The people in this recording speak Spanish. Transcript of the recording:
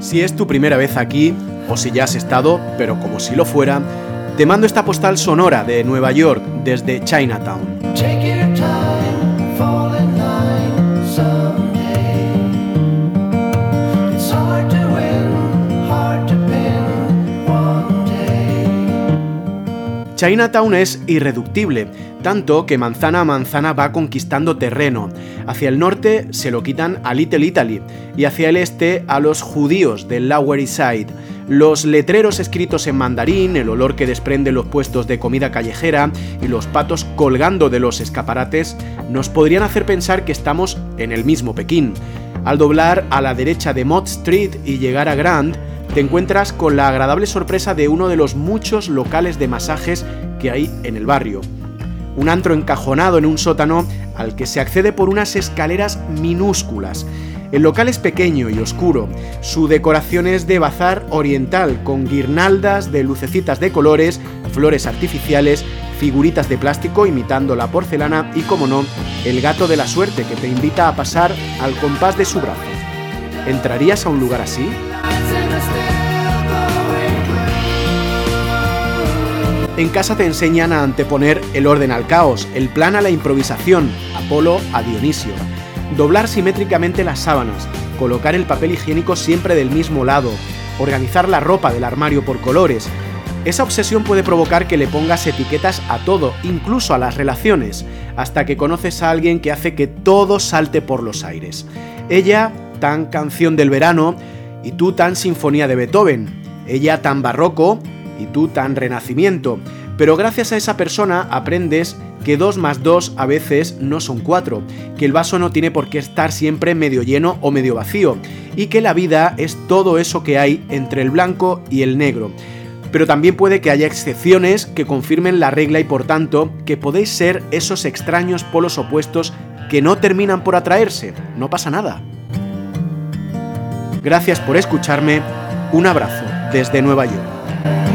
Si es tu primera vez aquí, o si ya has estado, pero como si lo fuera, te mando esta postal sonora de Nueva York desde Chinatown. Chinatown es irreductible, tanto que manzana a manzana va conquistando terreno. Hacia el norte se lo quitan a Little Italy y hacia el este a los judíos del Lower East Side. Los letreros escritos en mandarín, el olor que desprende los puestos de comida callejera y los patos colgando de los escaparates nos podrían hacer pensar que estamos en el mismo Pekín. Al doblar a la derecha de Mott Street y llegar a Grand, te encuentras con la agradable sorpresa de uno de los muchos locales de masajes que hay en el barrio. Un antro encajonado en un sótano al que se accede por unas escaleras minúsculas. El local es pequeño y oscuro. Su decoración es de bazar oriental, con guirnaldas de lucecitas de colores, flores artificiales, figuritas de plástico imitando la porcelana y, como no, el gato de la suerte que te invita a pasar al compás de su brazo. ¿Entrarías a un lugar así? En casa te enseñan a anteponer el orden al caos, el plan a la improvisación, Apolo a Dionisio. Doblar simétricamente las sábanas, colocar el papel higiénico siempre del mismo lado, organizar la ropa del armario por colores. Esa obsesión puede provocar que le pongas etiquetas a todo, incluso a las relaciones, hasta que conoces a alguien que hace que todo salte por los aires. Ella, tan canción del verano, y tú tan sinfonía de Beethoven. Ella tan barroco, y tú tan renacimiento. Pero gracias a esa persona aprendes que 2 más 2 a veces no son 4, que el vaso no tiene por qué estar siempre medio lleno o medio vacío, y que la vida es todo eso que hay entre el blanco y el negro. Pero también puede que haya excepciones que confirmen la regla y por tanto que podéis ser esos extraños polos opuestos que no terminan por atraerse. No pasa nada. Gracias por escucharme. Un abrazo desde Nueva York.